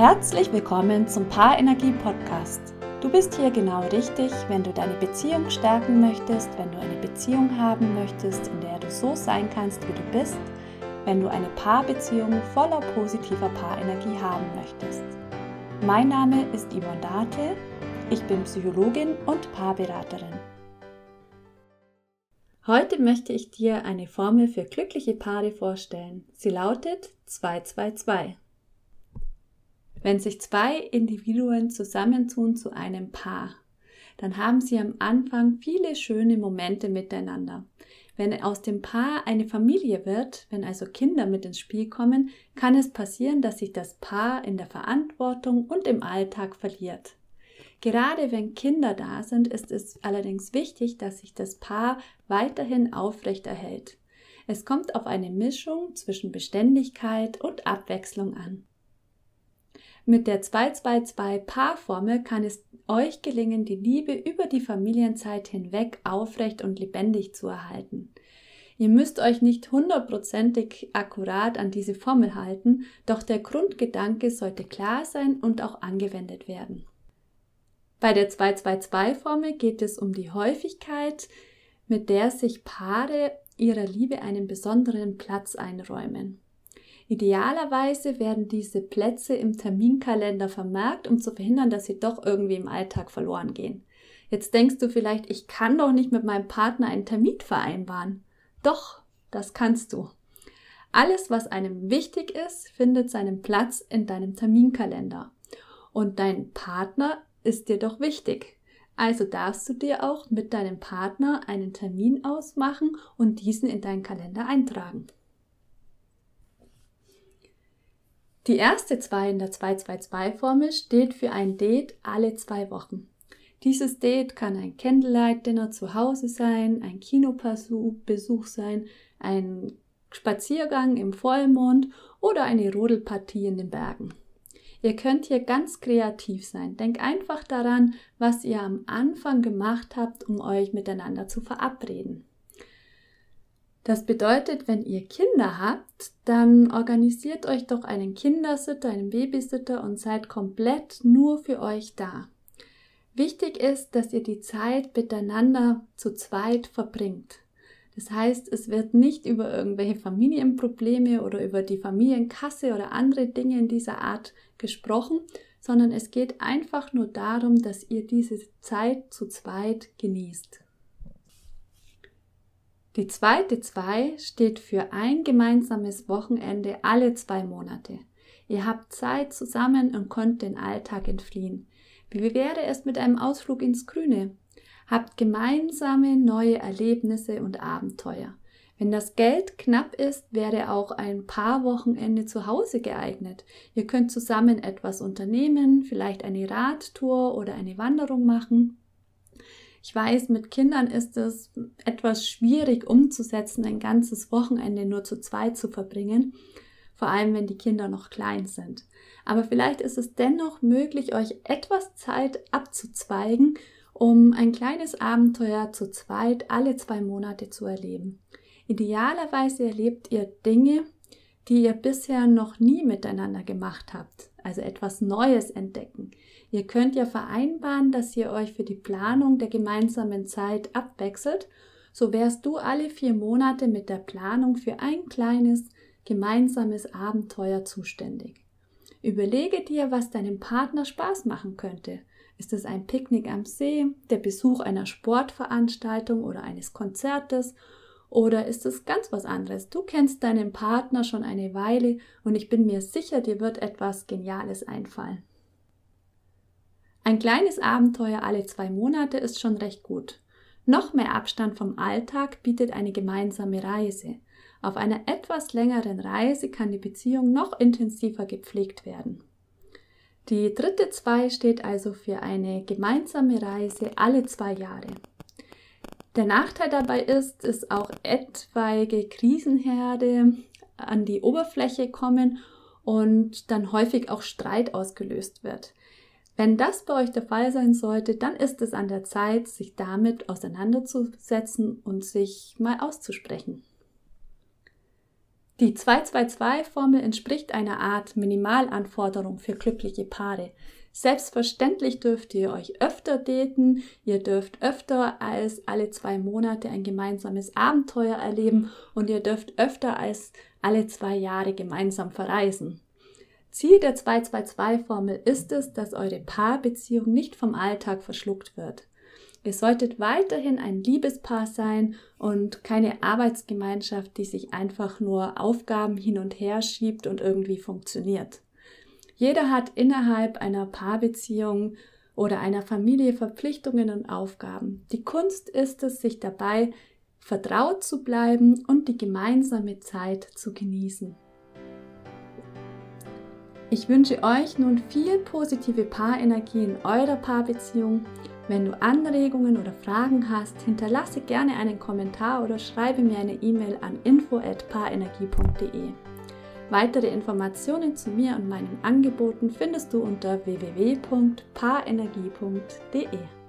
Herzlich willkommen zum Paarenergie Podcast. Du bist hier genau richtig, wenn du deine Beziehung stärken möchtest, wenn du eine Beziehung haben möchtest, in der du so sein kannst, wie du bist, wenn du eine Paarbeziehung voller positiver Paarenergie haben möchtest. Mein Name ist Yvonne Date, ich bin Psychologin und Paarberaterin. Heute möchte ich dir eine Formel für glückliche Paare vorstellen. Sie lautet 222. Wenn sich zwei Individuen zusammentun zu einem Paar, dann haben sie am Anfang viele schöne Momente miteinander. Wenn aus dem Paar eine Familie wird, wenn also Kinder mit ins Spiel kommen, kann es passieren, dass sich das Paar in der Verantwortung und im Alltag verliert. Gerade wenn Kinder da sind, ist es allerdings wichtig, dass sich das Paar weiterhin aufrechterhält. Es kommt auf eine Mischung zwischen Beständigkeit und Abwechslung an. Mit der 222-Paarformel kann es euch gelingen, die Liebe über die Familienzeit hinweg aufrecht und lebendig zu erhalten. Ihr müsst euch nicht hundertprozentig akkurat an diese Formel halten, doch der Grundgedanke sollte klar sein und auch angewendet werden. Bei der 222-Formel geht es um die Häufigkeit, mit der sich Paare ihrer Liebe einen besonderen Platz einräumen. Idealerweise werden diese Plätze im Terminkalender vermerkt, um zu verhindern, dass sie doch irgendwie im Alltag verloren gehen. Jetzt denkst du vielleicht, ich kann doch nicht mit meinem Partner einen Termin vereinbaren. Doch, das kannst du. Alles, was einem wichtig ist, findet seinen Platz in deinem Terminkalender. Und dein Partner ist dir doch wichtig. Also darfst du dir auch mit deinem Partner einen Termin ausmachen und diesen in deinen Kalender eintragen. Die erste 2 in der 222-Formel steht für ein Date alle zwei Wochen. Dieses Date kann ein Candlelight-Dinner zu Hause sein, ein Kinobesuch sein, ein Spaziergang im Vollmond oder eine Rodelpartie in den Bergen. Ihr könnt hier ganz kreativ sein. Denkt einfach daran, was ihr am Anfang gemacht habt, um euch miteinander zu verabreden. Das bedeutet, wenn ihr Kinder habt, dann organisiert euch doch einen Kindersitter, einen Babysitter und seid komplett nur für euch da. Wichtig ist, dass ihr die Zeit miteinander zu zweit verbringt. Das heißt, es wird nicht über irgendwelche Familienprobleme oder über die Familienkasse oder andere Dinge in dieser Art gesprochen, sondern es geht einfach nur darum, dass ihr diese Zeit zu zweit genießt. Die zweite 2 steht für ein gemeinsames Wochenende alle zwei Monate. Ihr habt Zeit zusammen und könnt den Alltag entfliehen. Wie wäre es mit einem Ausflug ins Grüne? Habt gemeinsame neue Erlebnisse und Abenteuer. Wenn das Geld knapp ist, wäre auch ein paar Wochenende zu Hause geeignet. Ihr könnt zusammen etwas unternehmen, vielleicht eine Radtour oder eine Wanderung machen. Ich weiß, mit Kindern ist es etwas schwierig umzusetzen, ein ganzes Wochenende nur zu zweit zu verbringen, vor allem wenn die Kinder noch klein sind. Aber vielleicht ist es dennoch möglich, euch etwas Zeit abzuzweigen, um ein kleines Abenteuer zu zweit alle zwei Monate zu erleben. Idealerweise erlebt ihr Dinge, die ihr bisher noch nie miteinander gemacht habt, also etwas Neues entdecken. Ihr könnt ja vereinbaren, dass ihr euch für die Planung der gemeinsamen Zeit abwechselt. So wärst du alle vier Monate mit der Planung für ein kleines gemeinsames Abenteuer zuständig. Überlege dir, was deinem Partner Spaß machen könnte. Ist es ein Picknick am See, der Besuch einer Sportveranstaltung oder eines Konzertes oder ist es ganz was anderes? Du kennst deinen Partner schon eine Weile und ich bin mir sicher, dir wird etwas Geniales einfallen. Ein kleines Abenteuer alle zwei Monate ist schon recht gut. Noch mehr Abstand vom Alltag bietet eine gemeinsame Reise. Auf einer etwas längeren Reise kann die Beziehung noch intensiver gepflegt werden. Die dritte zwei steht also für eine gemeinsame Reise alle zwei Jahre. Der Nachteil dabei ist, dass auch etwaige Krisenherde an die Oberfläche kommen und dann häufig auch Streit ausgelöst wird. Wenn das bei euch der Fall sein sollte, dann ist es an der Zeit, sich damit auseinanderzusetzen und sich mal auszusprechen. Die 222-Formel entspricht einer Art Minimalanforderung für glückliche Paare. Selbstverständlich dürft ihr euch öfter daten, ihr dürft öfter als alle zwei Monate ein gemeinsames Abenteuer erleben und ihr dürft öfter als alle zwei Jahre gemeinsam verreisen. Ziel der 222-Formel ist es, dass eure Paarbeziehung nicht vom Alltag verschluckt wird. Ihr solltet weiterhin ein Liebespaar sein und keine Arbeitsgemeinschaft, die sich einfach nur Aufgaben hin und her schiebt und irgendwie funktioniert. Jeder hat innerhalb einer Paarbeziehung oder einer Familie Verpflichtungen und Aufgaben. Die Kunst ist es, sich dabei vertraut zu bleiben und die gemeinsame Zeit zu genießen. Ich wünsche euch nun viel positive Paarenergie in eurer Paarbeziehung wenn du Anregungen oder Fragen hast, hinterlasse gerne einen Kommentar oder schreibe mir eine E-Mail an info@paarenergie.de. Weitere Informationen zu mir und meinen Angeboten findest du unter www.paarenergie.de.